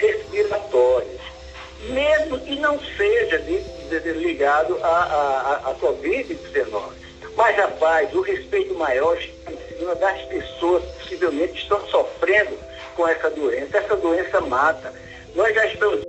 respiratórios, mesmo que não seja ligado à, à Covid-19. Mas, rapaz, o respeito maior está em cima das pessoas que possivelmente estão sofrendo com essa doença. Essa doença mata. Nós já estamos